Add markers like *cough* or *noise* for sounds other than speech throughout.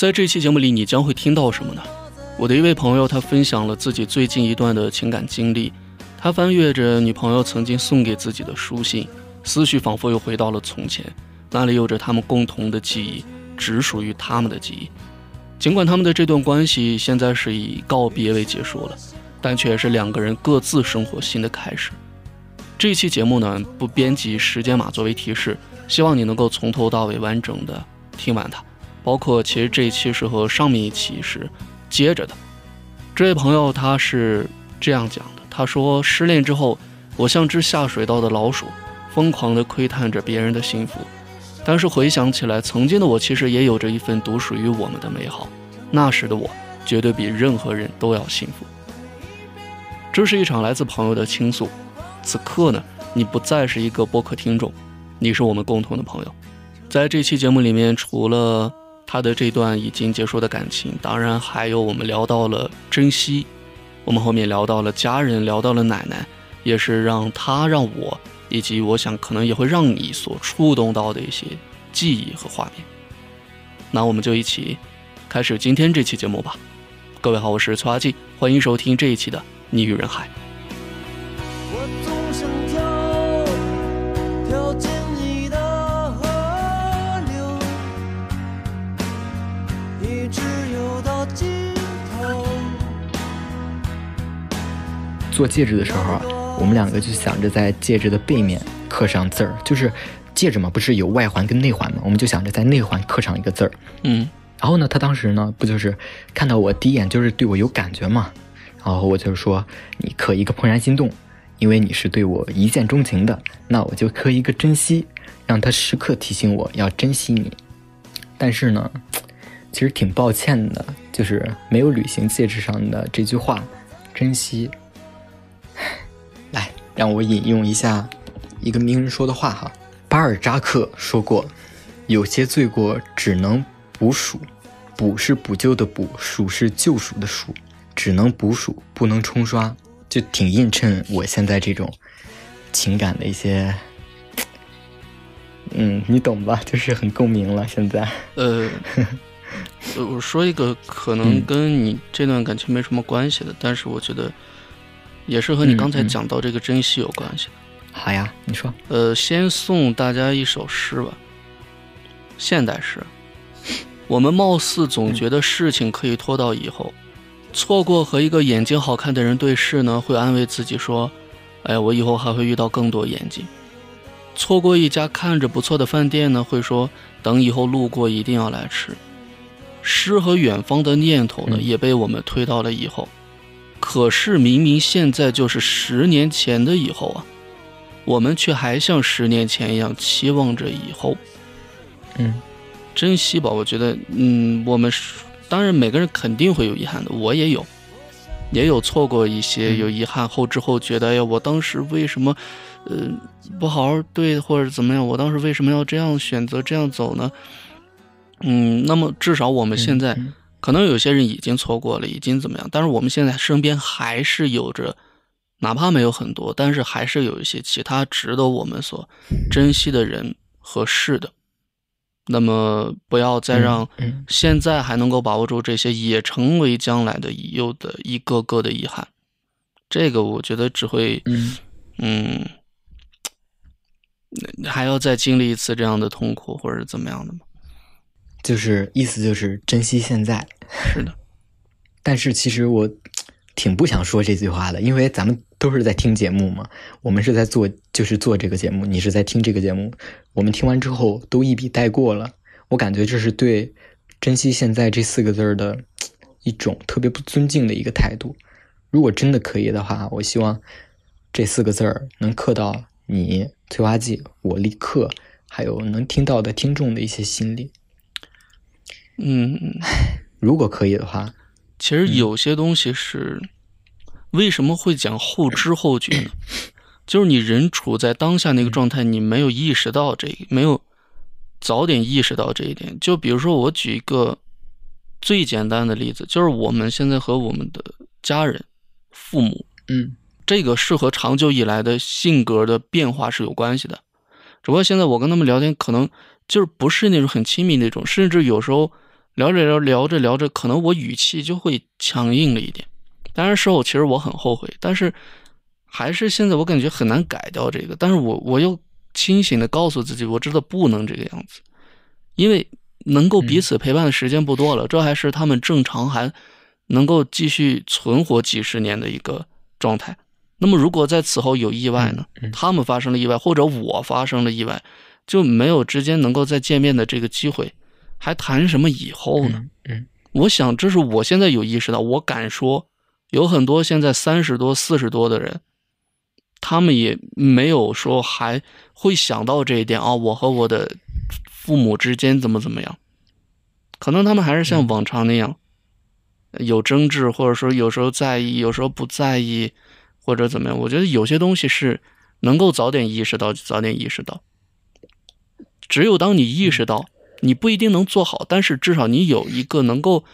在这期节目里，你将会听到什么呢？我的一位朋友，他分享了自己最近一段的情感经历。他翻阅着女朋友曾经送给自己的书信，思绪仿佛又回到了从前，那里有着他们共同的记忆，只属于他们的记忆。尽管他们的这段关系现在是以告别为结束了，但却也是两个人各自生活新的开始。这期节目呢，不编辑时间码作为提示，希望你能够从头到尾完整的听完它。包括其实这一期是和上面一期是接着的。这位朋友他是这样讲的：他说，失恋之后，我像只下水道的老鼠，疯狂地窥探着别人的幸福。但是回想起来，曾经的我其实也有着一份独属于我们的美好。那时的我，绝对比任何人都要幸福。这是一场来自朋友的倾诉。此刻呢，你不再是一个播客听众，你是我们共同的朋友。在这期节目里面，除了他的这段已经结束的感情，当然还有我们聊到了珍惜，我们后面聊到了家人，聊到了奶奶，也是让他让我。以及我想可能也会让你所触动到的一些记忆和画面，那我们就一起开始今天这期节目吧。各位好，我是崔阿季，欢迎收听这一期的《你与人海》。做戒指的时候啊。我们两个就想着在戒指的背面刻上字儿，就是戒指嘛，不是有外环跟内环嘛？我们就想着在内环刻上一个字儿。嗯，然后呢，他当时呢，不就是看到我第一眼就是对我有感觉嘛？然后我就说，你刻一个怦然心动，因为你是对我一见钟情的，那我就刻一个珍惜，让他时刻提醒我要珍惜你。但是呢，其实挺抱歉的，就是没有履行戒指上的这句话，珍惜。让我引用一下一个名人说的话哈，巴尔扎克说过：“有些罪过只能补赎，补是补救的补，赎是救赎的赎，只能补赎，不能冲刷。”就挺映衬我现在这种情感的一些，*tsk* 嗯，你懂吧？就是很共鸣了。现在，*laughs* 呃，我说一个可能跟你这段感情没什么关系的，但是我觉得。也是和你刚才讲到这个珍惜有关系。好呀，你说。呃，先送大家一首诗吧，现代诗。我们貌似总觉得事情可以拖到以后，错过和一个眼睛好看的人对视呢，会安慰自己说：“哎，我以后还会遇到更多眼睛。”错过一家看着不错的饭店呢，会说：“等以后路过一定要来吃。”诗和远方的念头呢，也被我们推到了以后。可是明明现在就是十年前的以后啊，我们却还像十年前一样期望着以后。嗯，珍惜吧，我觉得，嗯，我们当然每个人肯定会有遗憾的，我也有，也有错过一些有遗憾后知后觉的，哎呀，我当时为什么，呃，不好好对或者怎么样？我当时为什么要这样选择这样走呢？嗯，那么至少我们现在。可能有些人已经错过了，已经怎么样？但是我们现在身边还是有着，哪怕没有很多，但是还是有一些其他值得我们所珍惜的人和事的。那么，不要再让现在还能够把握住这些，也成为将来的已有的一个个的遗憾。这个我觉得只会，嗯，还要再经历一次这样的痛苦，或者怎么样的吗？就是意思就是珍惜现在，是的。*laughs* 但是其实我挺不想说这句话的，因为咱们都是在听节目嘛，我们是在做，就是做这个节目，你是在听这个节目，我们听完之后都一笔带过了。我感觉这是对“珍惜现在”这四个字的一种特别不尊敬的一个态度。如果真的可以的话，我希望这四个字儿能刻到你催化剂，我立刻还有能听到的听众的一些心里。嗯，*laughs* 如果可以的话，其实有些东西是为什么会讲后知后觉呢？*coughs* 就是你人处在当下那个状态，你没有意识到这，没有早点意识到这一点。就比如说，我举一个最简单的例子，就是我们现在和我们的家人、父母，嗯，这个是和长久以来的性格的变化是有关系的。只不过现在我跟他们聊天，可能就是不是那种很亲密那种，甚至有时候。聊着聊聊着聊着，可能我语气就会强硬了一点。当然事后其实我很后悔，但是还是现在我感觉很难改掉这个。但是我我又清醒的告诉自己，我知道不能这个样子，因为能够彼此陪伴的时间不多了，这还是他们正常还能够继续存活几十年的一个状态。那么如果在此后有意外呢？他们发生了意外，或者我发生了意外，就没有之间能够再见面的这个机会，还谈什么以后呢？嗯，我想这是我现在有意识到，我敢说。有很多现在三十多、四十多的人，他们也没有说还会想到这一点啊。我和我的父母之间怎么怎么样？可能他们还是像往常那样有争执，或者说有时候在意，有时候不在意，或者怎么样。我觉得有些东西是能够早点意识到就早点意识到。只有当你意识到，你不一定能做好，但是至少你有一个能够。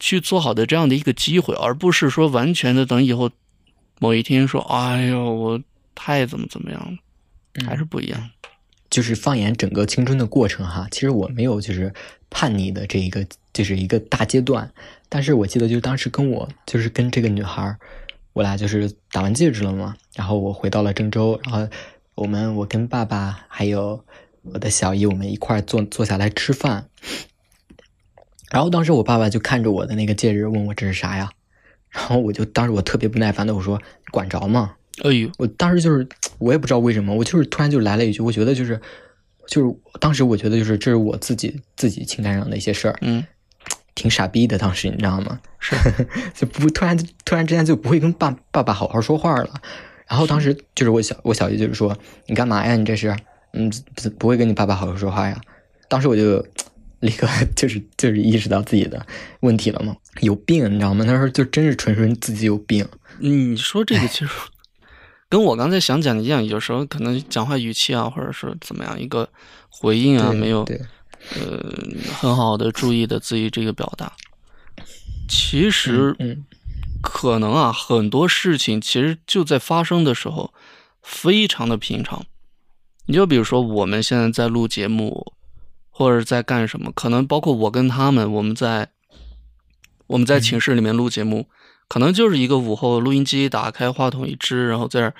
去做好的这样的一个机会，而不是说完全的等以后某一天说，哎呦，我太怎么怎么样了，还是不一样。就是放眼整个青春的过程哈，其实我没有就是叛逆的这一个就是一个大阶段，但是我记得就是当时跟我就是跟这个女孩，我俩就是打完戒指了嘛，然后我回到了郑州，然后我们我跟爸爸还有我的小姨，我们一块坐坐下来吃饭。然后当时我爸爸就看着我的那个戒指，问我这是啥呀？然后我就当时我特别不耐烦的我说：“管着吗？”哎呦，我当时就是我也不知道为什么，我就是突然就来了一句，我觉得就是就是当时我觉得就是这是我自己自己情感上的一些事儿，嗯，挺傻逼的。当时你知道吗？是 *laughs* 就不突然突然之间就不会跟爸爸爸好好说话了。然后当时就是我小我小姨就是说：“你干嘛呀？你这是嗯不不会跟你爸爸好好说话呀？”当时我就。*tsk* 立刻 *laughs* 就是就是意识到自己的问题了嘛？有病，你知道吗？那时候就真是纯纯自己有病。你说这个其实跟我刚才想讲的一样，有时候可能讲话语气啊，或者是怎么样一个回应啊，没有呃很好的注意的自己这个表达。其实可能啊，很多事情其实就在发生的时候非常的平常。你就比如说我们现在在录节目。或者在干什么？可能包括我跟他们，我们在我们在寝室里面录节目，可能就是一个午后，录音机打开，话筒一支，然后在这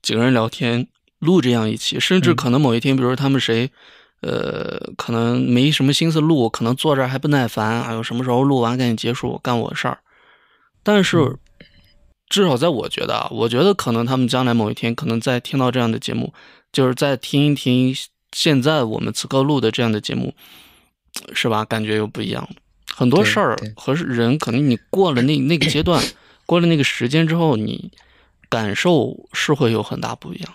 几个人聊天录这样一期。甚至可能某一天，比如说他们谁，呃，可能没什么心思录，可能坐这儿还不耐烦，哎呦，什么时候录完赶紧结束，干我的事儿。但是至少在我觉得啊，我觉得可能他们将来某一天，可能在听到这样的节目，就是再听一听。现在我们此刻录的这样的节目，是吧？感觉又不一样。很多事儿和人，可能你过了那那个阶段，*clears throat* 过了那个时间之后，你感受是会有很大不一样。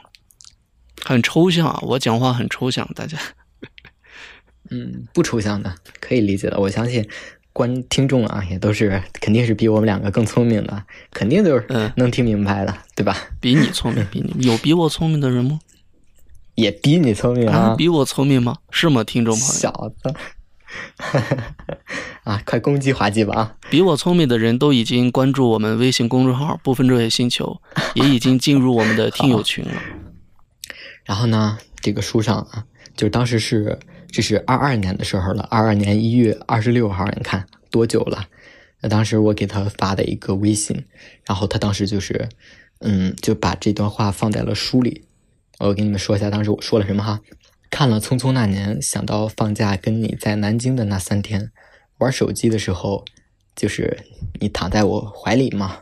很抽象啊，我讲话很抽象，大家。嗯，不抽象的，可以理解的。我相信观听众啊，也都是肯定是比我们两个更聪明的，肯定都是能听明白的，对吧？比你聪明，比你有比我聪明的人吗？也比你聪明啊！比我聪明吗？是吗，听众朋友？小子，*laughs* 啊，快攻击滑稽吧！啊！比我聪明的人都已经关注我们微信公众号“不分昼夜星球”，*laughs* 也已经进入我们的听友群了。然后呢，这个书上啊，就当时是这是二二年的时候了，二二年一月二十六号，你看多久了？那当时我给他发的一个微信，然后他当时就是，嗯，就把这段话放在了书里。我给你们说一下，当时我说了什么哈？看了《匆匆那年》，想到放假跟你在南京的那三天，玩手机的时候，就是你躺在我怀里嘛，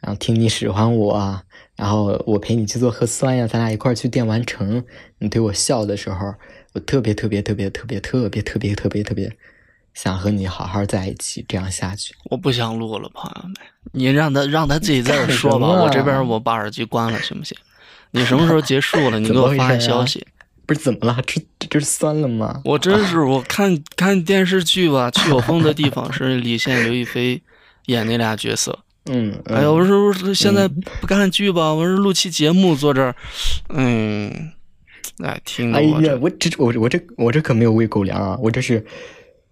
然后听你使唤我，然后我陪你去做核酸呀，咱俩一块去电玩城，你对我笑的时候，我特别特别特别特别特别特别特别特别想和你好好在一起，这样下去。我不想录了，朋友们，你让他让他自己在这说吧，我这边我把耳机关了，行不行？你什么时候结束了？*laughs* 你给我发个消息。不是怎么了？这这是酸了吗？我真是我看看电视剧吧，去有风的地方是李现、刘亦菲演那俩角色。嗯，哎呀，我说我说现在不看剧吧，我说录期节目坐这儿，嗯，哎，听哎呀，我这我我这我这可没有喂狗粮啊，我这是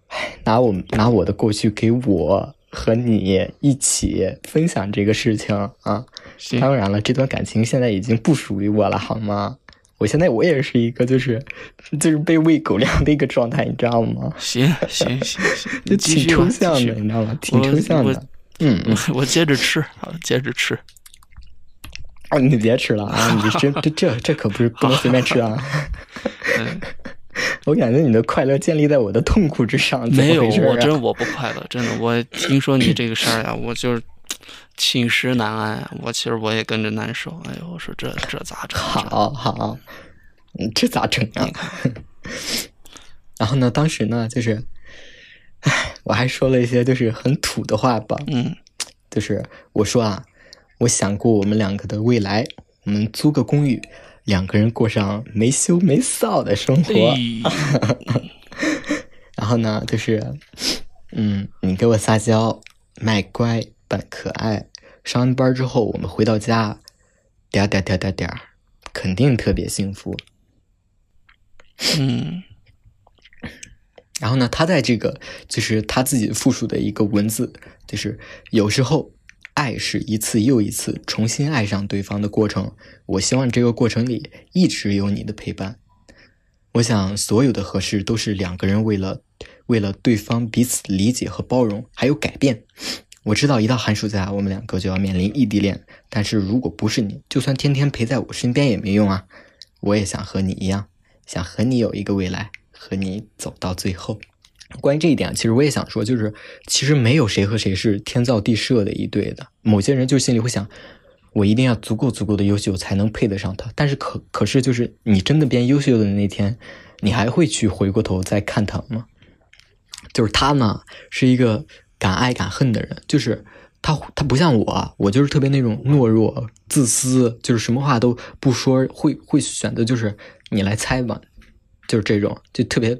哎拿我拿我的过去给我和你一起分享这个事情啊。当然了，这段感情现在已经不属于我了，好吗？我现在我也是一个就是就是被喂狗粮的一个状态，你知道吗？行行行行，*laughs* 就挺抽象的，你知道吗？挺抽象的。嗯嗯，*laughs* 我我接着吃，好，接着吃。啊，你别吃了啊！*laughs* 你这这这这可不是不能随便吃啊！嗯，我感觉你的快乐建立在我的痛苦之上，没有，我真我不快乐，真的。我听说你这个事儿呀，我就是寝食难安啊。我其实我也跟着难受。哎呦，我说这这咋整？好好，嗯，这咋整啊？然后呢，当时呢，就是，唉，我还说了一些就是很土的话吧，嗯就是我说啊，我想过我们两个的未来，我们租个公寓，两个人过上没羞没臊的生活。哎，*laughs* 然后呢，就是，嗯，你给我撒娇，卖乖，扮可爱。上完班之后，我们回到家，点儿点儿点点点，肯定特别幸福。嗯 *laughs* 然后呢，他在这个就是他自己复述的一个文字，就是有时候爱是一次又一次重新爱上对方的过程。我希望这个过程里一直有你的陪伴。我想所有的合适都是两个人为了为了对方彼此理解和包容，还有改变。我知道一到寒暑假，我们两个就要面临异地恋，但是如果不是你，就算天天陪在我身边也没用啊。我也想和你一样，想和你有一个未来，和你走到最后。关于这一点，其实我也想说，就是其实没有谁和谁是天造地设的一对的。某些人就心里会想，我一定要足够足够的优秀才能配得上他。但是可可是，就是你真的变优秀的那天，你还会去回过头再看他吗？就是他呢，是一个敢爱敢恨的人，就是他他不像我，我就是特别那种懦弱、自私，就是什么话都不说，会会选择就是你来猜吧，就是这种，就特别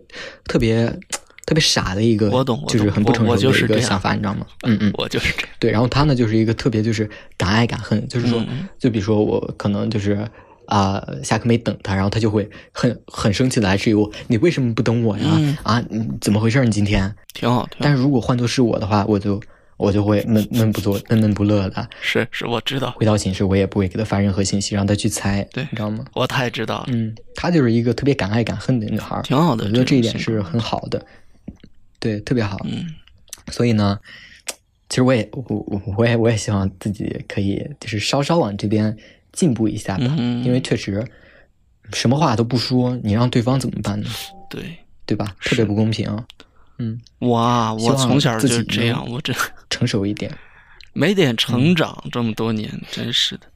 特别特别傻的一个，我懂我懂就是很不成熟的就是这样一个想法，你知道吗？*laughs* 嗯嗯，我就是这样。对，然后他呢，就是一个特别就是敢爱敢恨，就是说，嗯就比如说我可能就是啊、下课没等他，然后他就会很很生气的来质疑我，你为什么不等我呀？嗯啊，你怎么回事？你今天？挺好，挺好。但是如果换作是我的话，我就我就会闷闷不作闷闷不乐的，是是，我知道，回到寝室我也不会给他发任何信息，让他去猜，对你知道吗？我太知道了，嗯，她就是一个特别敢爱敢恨的女孩，挺好的。我觉得这一点是很好的，对，特别好。嗯所以呢，其实我也我我我也我也希望自己可以就是稍稍往这边进步一下吧，嗯因为确实什么话都不说，你让对方怎么办呢？对，对吧？特别不公平。嗯，哇，希望我从小就是这样，我这成熟一点。没点成嗯长这么多年，真是的。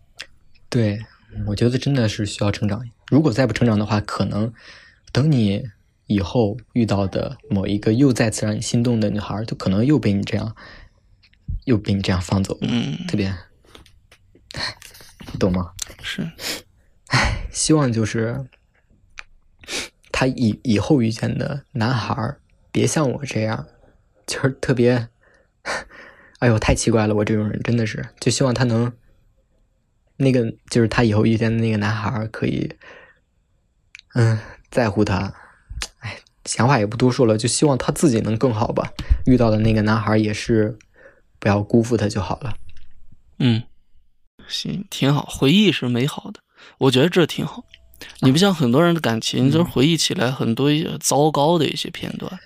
对，我觉得真的是需要成长。如果再不成长的话，可能等你以后遇到的某一个又再次让你心动的女孩，就可能又被你这样，又被你这样放走了，嗯，特别，懂吗？是，希望就是他以以后遇见的男孩儿，别像我这样，就是特别，*laughs* 哎呦，太奇怪了，我这种人真的是，就希望他能，那个就是他以后遇见的那个男孩儿可以，嗯，在乎他，哎，想法也不多说了，就希望他自己能更好吧，遇到的那个男孩儿也是，不要辜负他就好了。嗯，行，挺好，回忆是美好的，我觉得这挺好。你不像很多人的感情，就是回忆起来很多糟糕的一些片段。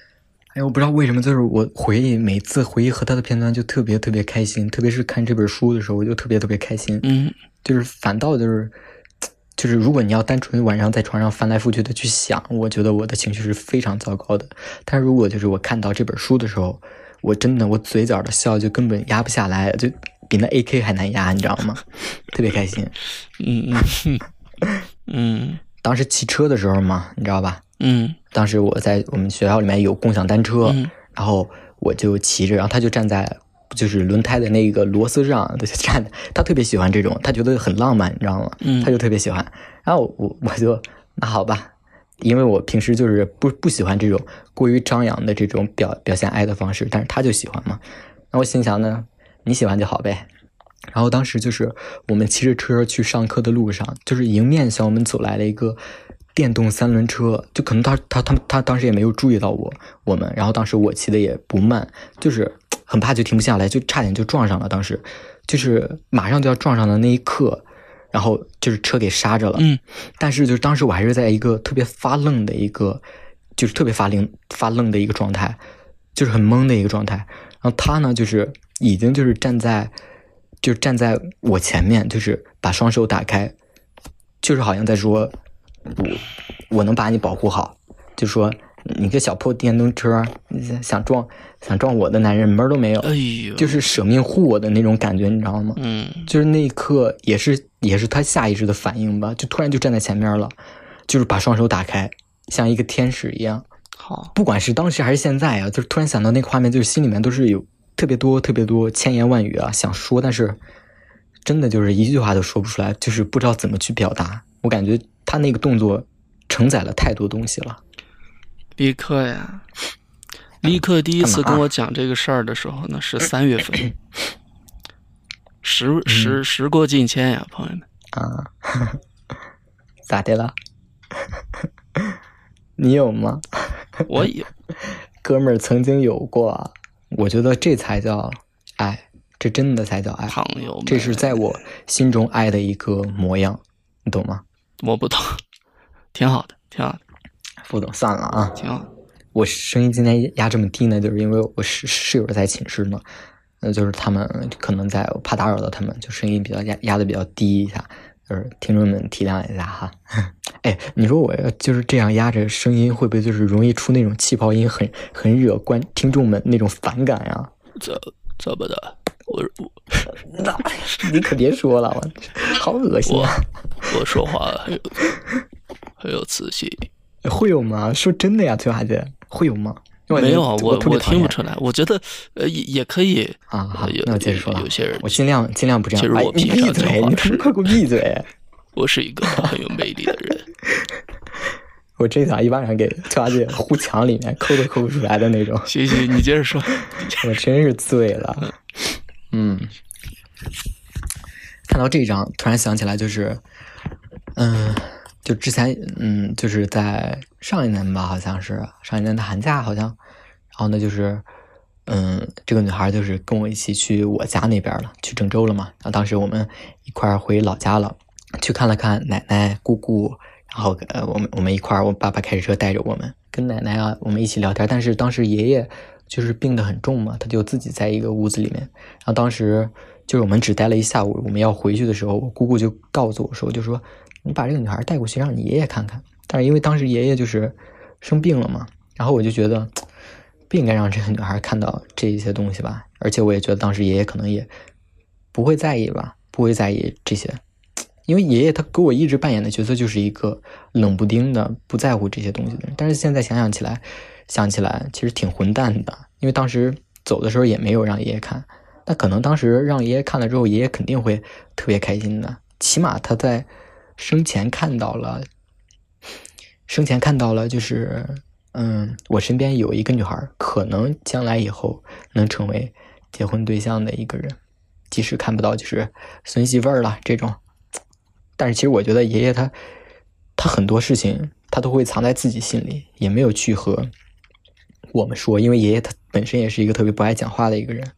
哎，我不知道为什么，就是我回忆每次回忆和他的片段就特别特别开心，特别是看这本书的时候，我就特别特别开心。嗯就是反倒就是，就是如果你要单纯晚上在床上翻来覆去的去想，我觉得我的情绪是非常糟糕的。但如果就是我看到这本书的时候，我真的我嘴角的笑就根本压不下来，就比那 AK 还难压，你知道吗？特别开心。嗯嗯 *laughs* 嗯当时骑车的时候嘛，你知道吧？嗯当时我在我们学校里面有共享单车，嗯然后我就骑着，然后他就站在就是轮胎的那个螺丝上，他就站，他特别喜欢这种，他觉得很浪漫，你知道吗？嗯他就特别喜欢。然后我我就那好吧，因为我平时就是不不喜欢这种过于张扬的这种表表现爱的方式，但是他就喜欢嘛。然后我心想呢，你喜欢就好呗。然后当时就是我们骑着车去上课的路上，就是迎面向我们走来了一个电动三轮车，就可能他他他他当时也没有注意到我我们，然后当时我骑的也不慢，就是很怕就停不下来，就差点就撞上了。当时就是马上就要撞上的那一刻，然后就是车给刹着了。嗯，但是就是当时我还是在一个特别发愣的一个，就是特别发愣发愣的一个状态，就是很懵的一个状态。然后他呢，就是已经就是站在，就站在我前面，就是把双手打开，就是好像在说，我我能把你保护好，就说你个小破电动车，你想撞想撞我的男人门儿都没有，哎呦，就是舍命护我的那种感觉，你知道吗？嗯，就是那一刻也是也是他下意识的反应吧，就突然就站在前面了，就是把双手打开，像一个天使一样。好，不管是当时还是现在啊，就是突然想到那个画面，就是心里面都是有特别多特别多千言万语啊想说，但是真的就是一句话都说不出来，就是不知道怎么去表达。我感觉他那个动作承载了太多东西了。立刻呀，立刻第一次跟我讲这个事儿的时候呢，是三月份，*coughs* 时时时过境迁呀，朋友们。啊，*laughs* 咋的了？*laughs* 你有吗？我有，*laughs* 哥们儿曾经有过，我觉得这才叫爱，这真的才叫爱，朋友，这是在我心中爱的一个模样，你懂吗？*laughs* 我不懂，挺好的，挺好的，不懂算了啊。挺好。我声音今天压这么低呢，就是因为我室室友在寝室嘛，那就是他们可能在我怕打扰到他们，就声音比较压压的比较低一下，就是听众们体谅一下哈。*laughs* 哎，你说我要就是这样压着声音，会不会就是容易出那种气泡音很，很惹观听众们那种反感呀？怎怎么的？我我那 *laughs* 你可别说了，我好恶心我啊！我说话很有很有磁性。会有吗？说真的呀，崔华姐，会有吗？没有啊，我我听不出来。我觉得呃也 *laughs* 也可以啊。好那我接着说了。有些人我尽量尽量不这样。我闭嘴！你快给我闭嘴！*laughs* 我是一个很有魅力的人。*laughs* 我这场一巴掌给崔华姐呼墙里面，抠都抠不出来的那种。行行，你接着说。我真是醉了。嗯，看到这张，突然想起来，就是，嗯，就之前，嗯，就是在上一年吧，好像是上一年的寒假，好像，然后呢，就是，嗯，这个女孩就是跟我一起去我家那边了，去郑州了嘛。然后当时我们一块儿回老家了，去看了看奶奶、姑姑，然后呃，我们我们一块儿，我爸爸开着车带着我们，跟奶奶啊，我们一起聊天。但是当时爷爷就是病得很重嘛，他就自己在一个屋子里面。然后当时就是我们只待了一下午，我们要回去的时候，我姑姑就告诉我说，就说你把这个女孩带过去，让你爷爷看看。但是因为当时爷爷就是生病了嘛，然后我就觉得不应该让这个女孩看到这一些东西吧。而且我也觉得当时爷爷可能也不会在意吧，不会在意这些。因为爷爷他给我一直扮演的角色就是一个冷不丁的不在乎这些东西的人，但是现在想想起来，想起来其实挺混蛋的。因为当时走的时候也没有让爷爷看，那可能当时让爷爷看了之后，爷爷肯定会特别开心的，起码他在生前看到了，生前看到了就是，嗯，我身边有一个女孩，可能将来以后能成为结婚对象的一个人，即使看不到就是孙媳妇儿了这种。但是其实我觉得爷爷他，他很多事情他都会藏在自己心里，也没有去和我们说，因为爷爷他本身也是一个特别不爱讲话的一个人，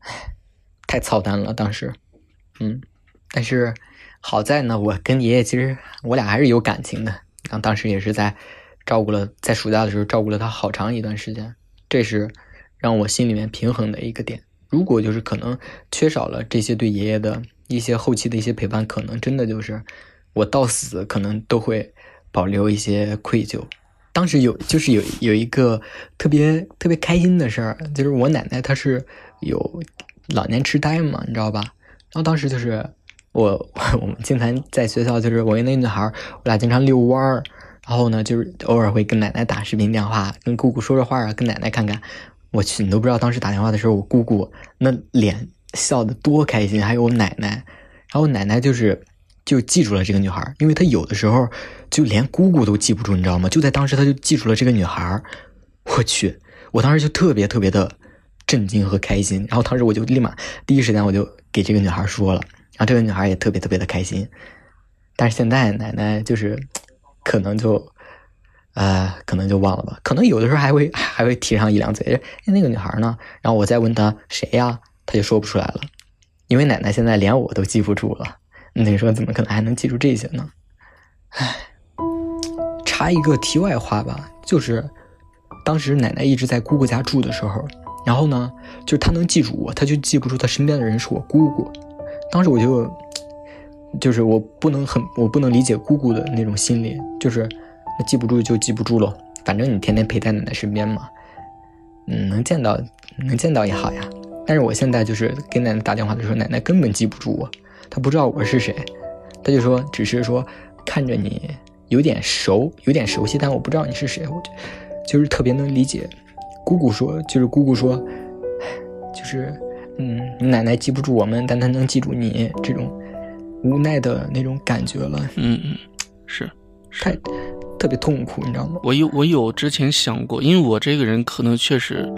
唉，太操蛋了当时，嗯，但是好在呢，我跟爷爷其实我俩还是有感情的，然后当时也是在照顾了，在暑假的时候照顾了他好长一段时间，这是让我心里面平衡的一个点。如果就是可能缺少了这些对爷爷的一些后期的一些陪伴，可能真的就是我到死可能都会保留一些愧疚。当时有就是有有一个特别特别开心的事儿，就是我奶奶她是有老年痴呆嘛，你知道吧？然后当时就是我 *laughs* 我们经常在学校，就是我跟那女孩，我俩经常遛弯儿，然后呢，就是偶尔会跟奶奶打视频电话，跟姑姑说说话啊，跟奶奶看看。我去，你都不知道当时打电话的时候，我姑姑那脸笑得多开心，还有我奶奶，然后奶奶就是就记住了这个女孩，因为她有的时候就连姑姑都记不住，你知道吗？就在当时，她就记住了这个女孩。我去，我当时就特别特别的震惊和开心，然后当时我就立马第一时间我就给这个女孩说了，然后这个女孩也特别特别的开心。但是现在奶奶就是可能就。呃，可能就忘了吧，可能有的时候还会 *laughs* 还会提上一两嘴，哎，那个女孩呢？然后我再问她谁呀，她就说不出来了，因为奶奶现在连我都记不住了。那时候怎么可能还能记住这些呢？唉，插一个题外话吧，就是当时奶奶一直在姑姑家住的时候，然后呢，就她能记住我，她就记不住她身边的人是我姑姑。当时我就，就是我不能很，我不能理解姑姑的那种心理，就是那记不住就记不住喽，反正你天天陪在奶奶身边嘛，嗯，能见到能见到也好呀。但是我现在就是给奶奶打电话的时候，奶奶根本记不住我，她不知道我是谁，她就说只是说看着你有点熟，有点熟悉，但我不知道你是谁，我就就是特别能理解。姑姑说，就是姑姑说，就是嗯，你奶奶记不住我们，但她能记住你，这种无奈的那种感觉了。嗯嗯，是，太特别痛苦，你知道吗？我有我有之前想过，因为我这个人可能确实。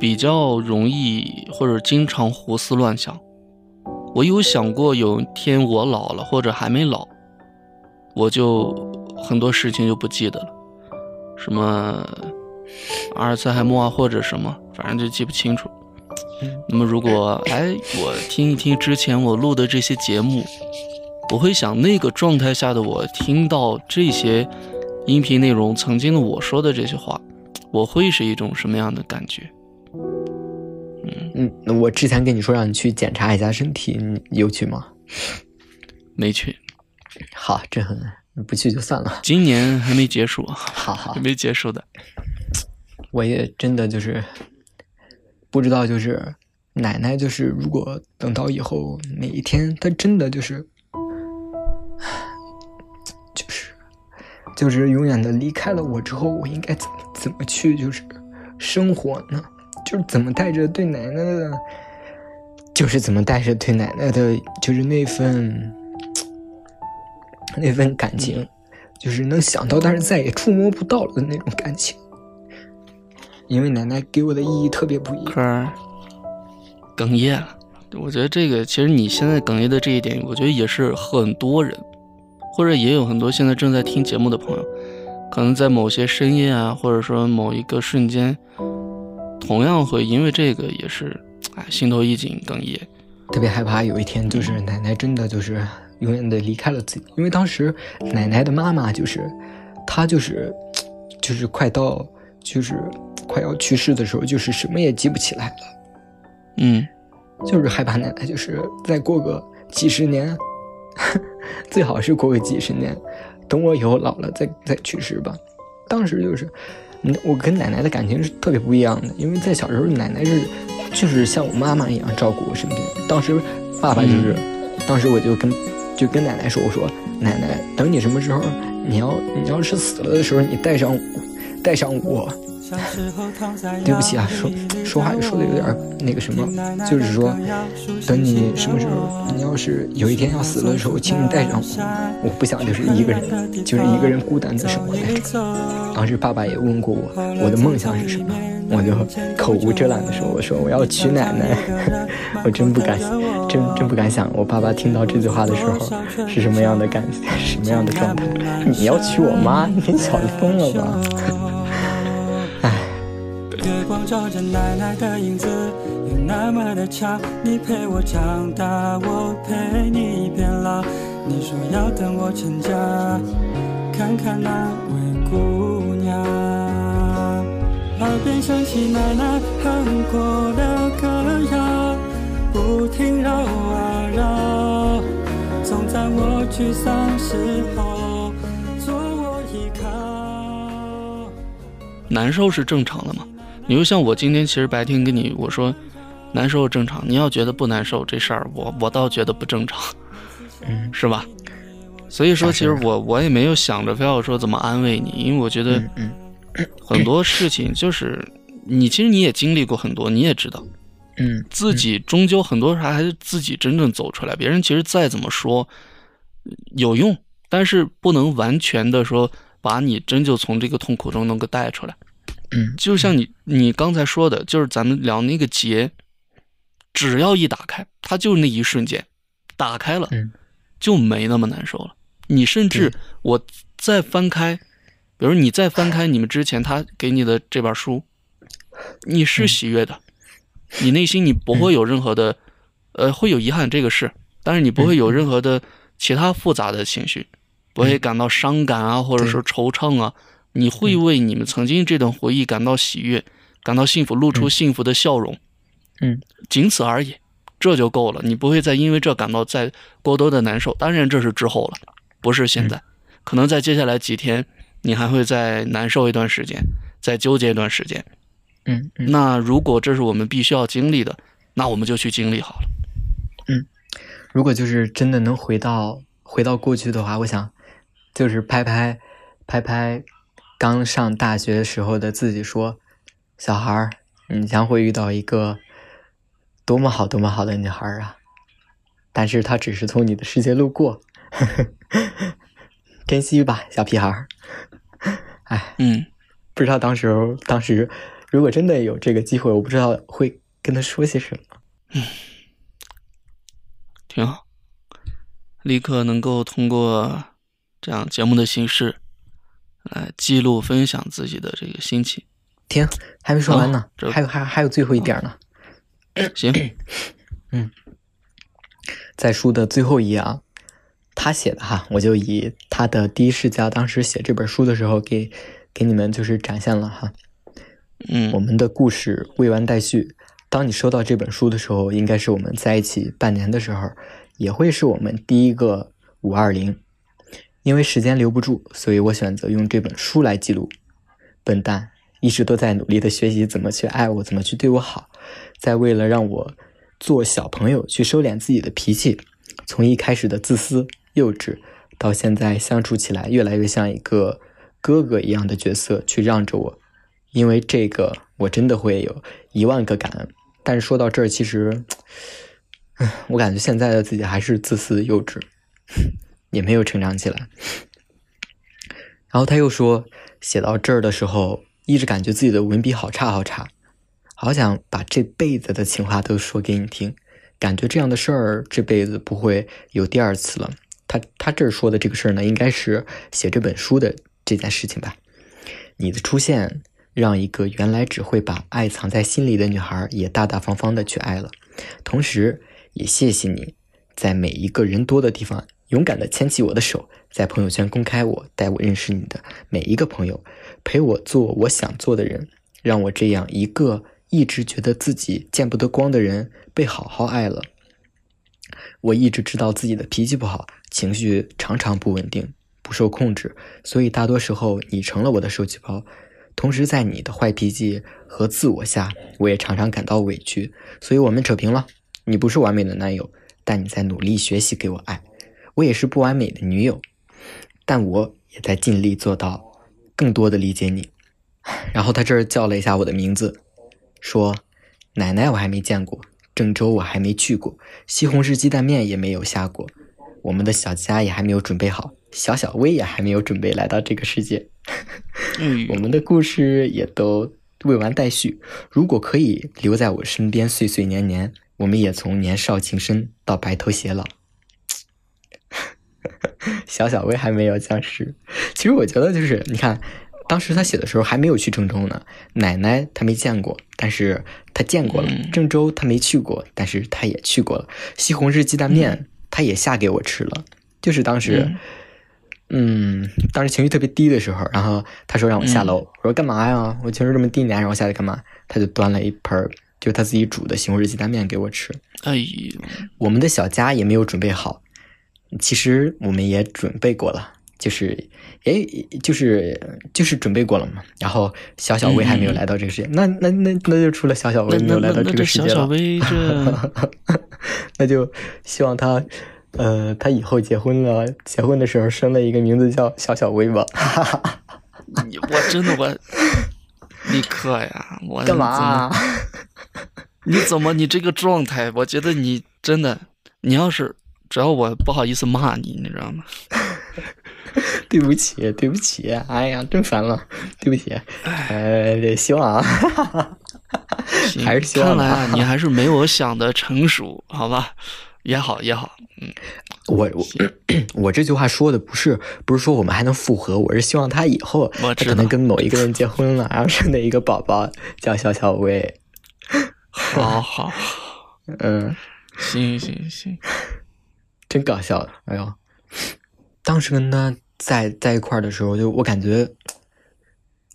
比较容易或者经常胡思乱想，我有想过有一天我老了或者还没老，我就很多事情就不记得了，什么阿尔茨海默啊或者什么，反正就记不清楚。那么如果哎我听一听之前我录的这些节目，我会想那个状态下的我听到这些音频内容，曾经的我说的这些话，我会是一种什么样的感觉？嗯嗯，我之前跟你说让你去检查一下身体，你有去吗？没去。好，这很不去就算了。今年还没结束，好好没结束的。我也真的就是不知道，就是奶奶，就是如果等到以后哪一天她真的就是，就是就是永远的离开了我之后，我应该怎么怎么去就是生活呢？就是怎么带着对奶奶的，就是怎么带着对奶奶的，就是那份那份感情，就是能想到，但是再也触摸不到了的那种感情。因为奶奶给我的意义特别不一样。儿哽咽了，我觉得这个其实你现在哽咽的这一点，我觉得也是很多人，或者也有很多现在正在听节目的朋友，可能在某些深夜啊，或者说某一个瞬间。同样会因为这个也是，哎，心头一紧，哽咽，特别害怕有一天就是奶奶真的就是永远的离开了自己。因为当时奶奶的妈妈就是，她就是，就是快到就是快要去世的时候，就是什么也记不起来了。嗯，就是害怕奶奶就是再过个几十年，*laughs* 最好是过个几十年，等我以后老了再再去世吧。当时就是。我跟奶奶的感情是特别不一样的，因为在小时候，奶奶是就是像我妈妈一样照顾我身边。当时爸爸就是，当时我就跟就跟奶奶说：“我说奶奶，等你什么时候你要你要是死了的时候，你带上带上我。”对不起啊，说说话说的有点那个什么，就是说，等你什么时候，你要是有一天要死了的时候，请你带上我，我不想就是一个人，就是一个人孤单的生活。当时爸爸也问过我，我的梦想是什么，我就口无遮拦的说，我说我要娶奶奶，*laughs* 我真不敢，真真不敢想，我爸爸听到这句话的时候是什么样的感，什么样的状态？你要娶我妈，你小子疯了吧？光照着奶奶的影子，有那么的巧。你陪我长大，我陪你变老。你说要等我成家，看看那位姑娘。耳边响起奶奶哼过的歌谣，不停绕啊绕，总在我沮丧时候做我依靠。难受是正常的吗？你就像我今天其实白天跟你我说，难受正常。你要觉得不难受这事儿，我我倒觉得不正常，嗯，*laughs* 是吧？所以说，其实我我也没有想着非要说怎么安慰你，因为我觉得，*clears throat* 很多事情就是你其实你也经历过很多，你也知道，嗯，自己终究很多时候还是自己真正走出来。别人其实再怎么说有用，但是不能完全的说把你真就从这个痛苦中能够带出来。嗯，就像你你刚才说的，就是咱们聊那个结，只要一打开，它就那一瞬间，打开了，就没那么难受了。你甚至我再翻开，比如你再翻开你们之前他给你的这本书，你是喜悦的，你内心你不会有任何的，呃，会有遗憾这个事，但是你不会有任何的其他复杂的情绪，不会感到伤感啊，或者说惆怅啊。你会为你们曾经这段回忆感到喜悦，感到幸福，露出幸福的笑容。嗯，仅此而已，这就够了。你不会再因为这感到再过多的难受。当然，这是之后了，不是现在。可能在接下来几天，你还会再难受一段时间，再纠结一段时间。嗯，那如果这是我们必须要经历的，那我们就去经历好了。嗯，如果就是真的能回到回到过去的话，我想就是拍拍拍拍。刚上大学时候的自己说：“小孩儿，你将会遇到一个多么好、多么好的女孩啊！但是她只是从你的世界路过，*laughs* 珍惜吧，小屁孩儿。哎，嗯，不知道当时当时如果真的有这个机会，我不知道会跟他说些什么。嗯，挺好，立刻能够通过这样节目的形式。”来记录分享自己的这个心情，停，还没说完呢，还有还还有最后一点呢。*coughs* 行，*coughs* 嗯，在书的最后一页啊，他写的哈，我就以他的第一视角，当时写这本书的时候给给你们就是展现了哈。嗯，我们的故事未完待续。当你收到这本书的时候，应该是我们在一起半年的时候，也会是我们第一个五二零。因为时间留不住，所以我选择用这本书来记录。笨蛋一直都在努力的学习怎么去爱我，怎么去对我好，在为了让我做小朋友去收敛自己的脾气。从一开始的自私幼稚，到现在相处起来越来越像一个哥哥一样的角色，去让着我。因为这个，我真的会有一万个感恩。但是说到这儿，其实，我感觉现在的自己还是自私幼稚。也没有成长起来。然后他又说，写到这儿的时候，一直感觉自己的文笔好差好差，好想把这辈子的情话都说给你听。感觉这样的事儿这辈子不会有第二次了。他他这儿说的这个事儿呢，应该是写这本书的这件事情吧。你的出现让一个原来只会把爱藏在心里的女孩也大大方方的去爱了，同时也谢谢你在每一个人多的地方。勇敢的牵起我的手，在朋友圈公开我，带我认识你的每一个朋友，陪我做我想做的人，让我这样一个一直觉得自己见不得光的人被好好爱了。我一直知道自己的脾气不好，情绪常常不稳定，不受控制，所以大多时候你成了我的受气包。同时，在你的坏脾气和自我下，我也常常感到委屈。所以我们扯平了，你不是完美的男友，但你在努力学习给我爱。我也是不完美的女友，但我也在尽力做到更多的理解你。然后他这儿叫了一下我的名字，说：“奶奶我还没见过，郑州我还没去过，西红柿鸡蛋面也没有下过，我们的小家也还没有准备好，小小薇也还没有准备来到这个世界。我们的故事也都未完待续。如果可以留在我身边岁岁年年，我们也从年少情深到白头偕老。”小小薇还没有降世。其实我觉得就是，你看，当时他写的时候还没有去郑州呢。奶奶他没见过，但是他见过了。郑州他没去过，但是他也去过了。西红柿鸡蛋面他也下给我吃了。就是当时，嗯，当时情绪特别低的时候，然后他说让我下楼，我说干嘛呀？我情绪这么低，你还让我下来干嘛？他就端了一盆就是他自己煮的西红柿鸡蛋面给我吃。哎呦，我们的小家也没有准备好。其实我们也准备过了，就是，哎，就是就是准备过了嘛。然后小小薇还没有来到这个世界，那那那那就除了小小薇没有来到这个世界了。小小薇 *laughs* 这，那就希望他，呃，他以后结婚了，结婚的时候生了一个名字叫小小薇吧。你我真的我，立刻呀，我干嘛？*laughs* 你怎么你这个状态？我觉得你真的，你要是。只要我不好意思骂你，你知道吗？*laughs* 对不起，对不起，哎呀，真烦了，对不起。呃，希望啊，还是希望。看来啊，你还是没我想的成熟，好吧？也好，也好。嗯，我我我这句话说的不是不是说我们还能复合，我是希望他以后他可能跟某一个人结婚了，然后生的一个宝宝叫小小薇。好好，*laughs* 嗯，行行行。真搞笑，哎呦，当时跟他在在一块儿的时候，就我感觉，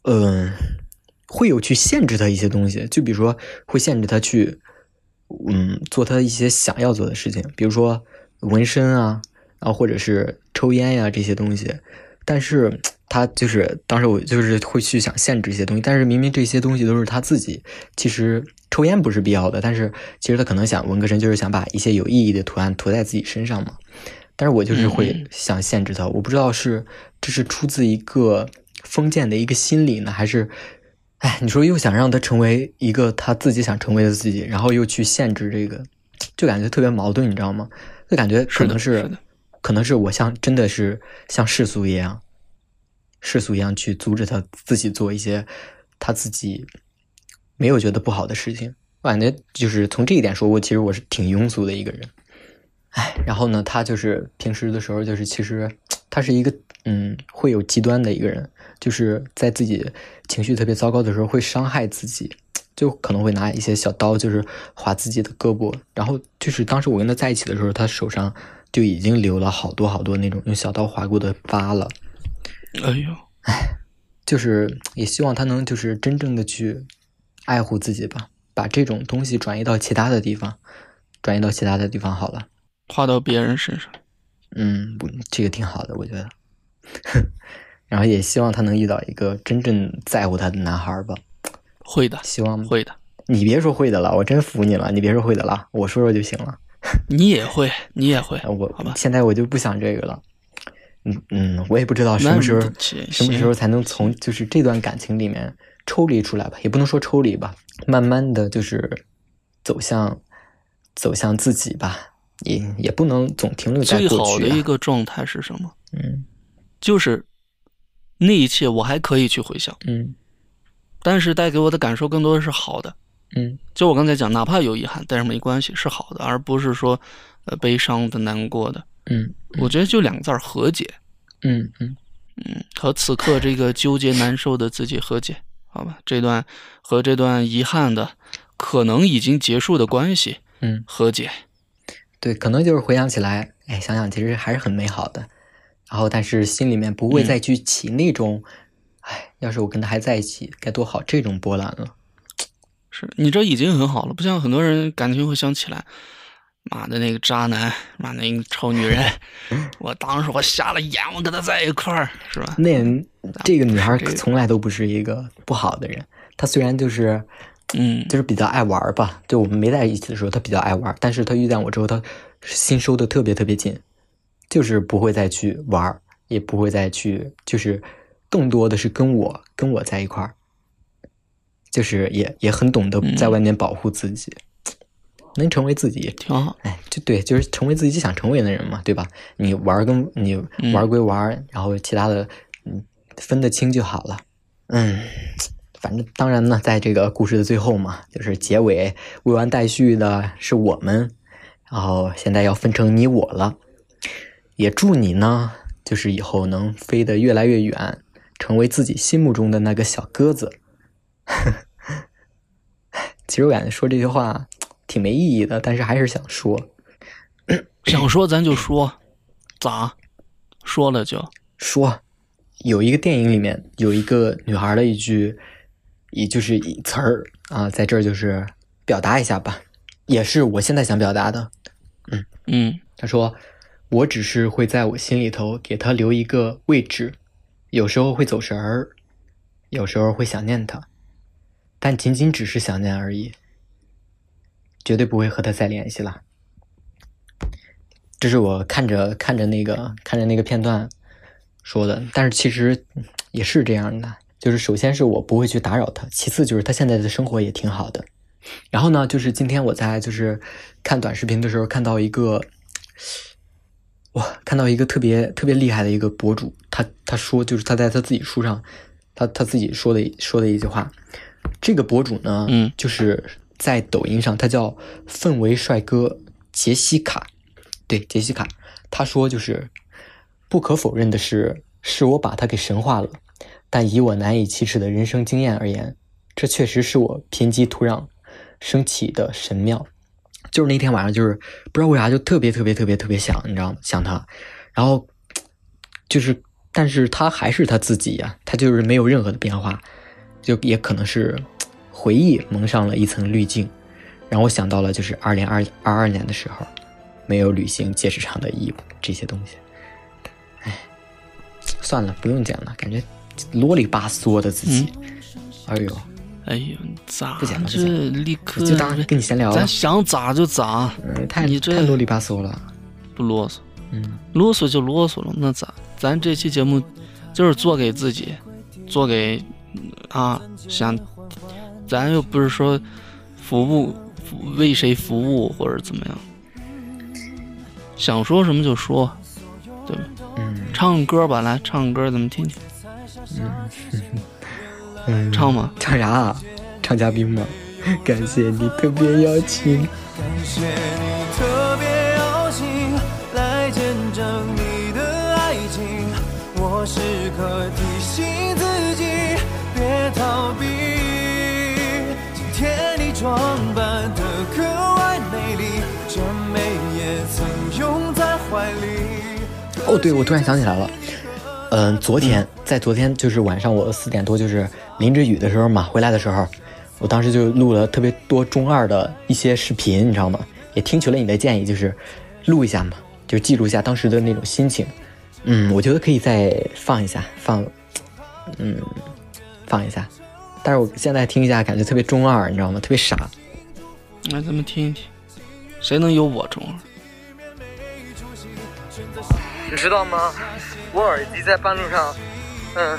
嗯、会有去限制他一些东西，就比如说会限制他去，嗯，做他一些想要做的事情，比如说纹身啊，然后或者是抽烟呀、这些东西。但是他就是当时我就是会去想限制一些东西，但是明明这些东西都是他自己，其实抽烟不是必要的，但是其实他可能想纹个身，就是想把一些有意义的图案涂在自己身上嘛。但是我就是会嗯想限制他，我不知道是这是出自一个封建的一个心理呢，还是，哎，你说又想让他成为一个他自己想成为的自己，然后又去限制这个，就感觉特别矛盾，你知道吗？就感觉可能是可能是我像真的是像世俗一样，世俗一样去阻止他自己做一些他自己没有觉得不好的事情。我感觉就是从这一点说，我其实我是挺庸俗的一个人。哎，然后呢，他就是平时的时候，就是其实他是一个嗯会有极端的一个人，就是在自己情绪特别糟糕的时候会伤害自己，就可能会拿一些小刀就是划自己的胳膊，然后就是当时我跟他在一起的时候，他手上就已经留了好多好多那种用小刀划过的疤了，哎呦，哎就是也希望他能就是真正的去爱护自己吧，把这种东西转移到其他的地方，转移到其他的地方好了。花到别人身上。嗯，不，这个挺好的，我觉得。*laughs* 然后也希望他能遇到一个真正在乎他的男孩吧。会的，希望会的，你别说会的了，我真服你了。你别说会的了，我说说就行了。你也会，你也会，*laughs* 我好吧？现在我就不想这个了。嗯嗯，我也不知道什么时候什么时候才能从就是这段感情里面抽离出来吧，也不能说抽离吧，慢慢的就是走向走向自己吧，也也不能总停留在最过去、啊。好的一个状态是什么？嗯就是那一切我还可以去回想，嗯但是带给我的感受更多的是好的。嗯就我刚才讲，哪怕有遗憾，但是没关系，是好的，而不是说呃悲伤的、难过的。嗯我觉得就两个字儿：和解。嗯嗯嗯，和此刻这个纠结难受的自己和解，好吧？这段和这段遗憾的、可能已经结束的关系嗯，和解。对，可能就是回想起来，哎，想想其实还是很美好的。然后，但是心里面不会嗯再去起那种，哎、要是我跟他还在一起该多好这种波澜了。是你这已经很好了，不像很多人感情会想起来，妈的那个渣男，妈那个臭女人，*laughs* 我当时我瞎了眼，我跟他在一块儿，是吧？那这个女孩从来都不是一个不好的人，她虽然就是嗯，就是比较爱玩儿吧，就我们没在一起的时候，她比较爱玩儿，但是她遇见我之后，她心收的特别特别紧，就是不会再去玩儿，也不会再去，就是更多的是跟我跟我在一块儿，就是也也很懂得嗯。在外面保护自己，能成为自己，挺好。哎，就对，就是成为自己想成为的人嘛，对吧？你玩跟你嗯玩归玩儿，然后其他的嗯分得清就好了。嗯，反正当然呢，在这个故事的最后嘛，就是结尾未完待续的是我们，然后现在要分成你我了。也祝你呢，就是以后能飞得越来越远，成为自己心目中的那个小鸽子。*laughs* 其实我感觉说这句话挺没意义的，但是还是想说。*coughs* 想说咱就说，咋？说了就说，有一个电影里面有一个女孩的一句，也就是一词儿啊，在这儿就是表达一下吧，也是我现在想表达的。嗯嗯她说：“我只是会在我心里头给他留一个位置，有时候会走神儿，有时候会想念他，但仅仅只是想念而已，绝对不会和他再联系了。”这是我看着看着那个看着那个片段说的，但是其实嗯也是这样的，就是首先是我不会去打扰他，其次就是他现在的生活也挺好的。然后呢，就是今天我在就是看短视频的时候看到一个，哇，看到一个特别特别厉害的一个博主，他他说就是他在他自己书上，他他自己说的说的一句话，这个博主呢，嗯就是在抖音上，他叫氛围帅哥杰西卡，对杰西卡，他说就是不可否认的是，是我把他给神化了，但以我难以启齿的人生经验而言，这确实是我贫瘠土壤升起的神庙。就是那天晚上，就是不知道为啥就特别特别特别特别想，你知道吗？想他，然后就是，但是他还是他自己呀，他就是没有任何的变化，就也可能是回忆蒙上了一层滤镜，让我想到了就是二零二二二年的时候，没有履行结石场的义务这些东西。哎，算了，不用讲了，感觉啰里吧嗦的自己。哎呦，哎呦，咋不讲了？这立刻就当跟你闲聊了。咱想咋就咋，嗯，太你这太啰里吧嗦了。不啰嗦，嗯，啰嗦就啰嗦了，那咋？咱这期节目就是做给自己，做给啊想，咱又不是说服务为谁服务或者怎么样，想说什么就说，对吧？嗯唱歌吧，来唱歌，咱们听听，嗯，*laughs* 唱吗？唱啥啊？唱嘉宾吗？*laughs* 感谢你特别邀请。感谢你特别邀请来见证你的爱情，我时刻哦，对，我突然想起来了，嗯，昨天在昨天就是晚上我四点多就是淋着雨的时候嘛，回来的时候，我当时就录了特别多中二的一些视频，你知道吗？也听取了你的建议，就是录一下嘛，就记录一下当时的那种心情。嗯，我觉得可以再放一下，放，嗯，放一下。但是我现在听一下，感觉特别中二，你知道吗？特别傻。来，咱们听一听，谁能有我中二？你知道吗？我耳机在半路上，嗯，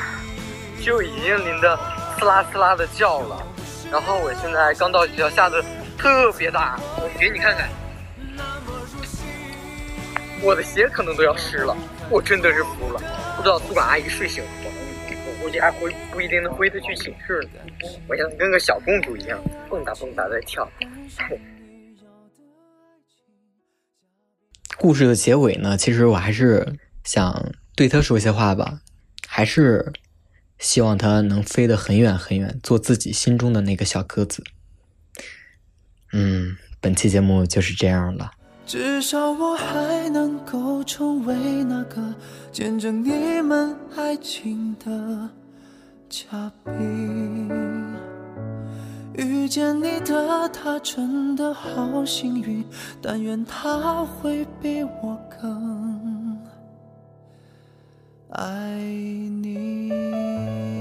就已经淋得呲啦呲啦的叫了。然后我现在刚到学校，下的特别大，我给你看看，我的鞋可能都要湿了，我真的是服了。不知道宿管阿姨睡醒了吗？我估计还回不一定能回得去寝室呢。我现在跟个小公主一样，蹦跶蹦跶在跳。故事的结尾呢，其实我还是想对他说一些话吧，还是希望他能飞得很远很远，做自己心中的那个小鸽子。嗯，本期节目就是这样了。至少我还能够成为那个见证你们爱情的嘉宾。遇见你的他真的好幸运，但愿他会比我更爱你。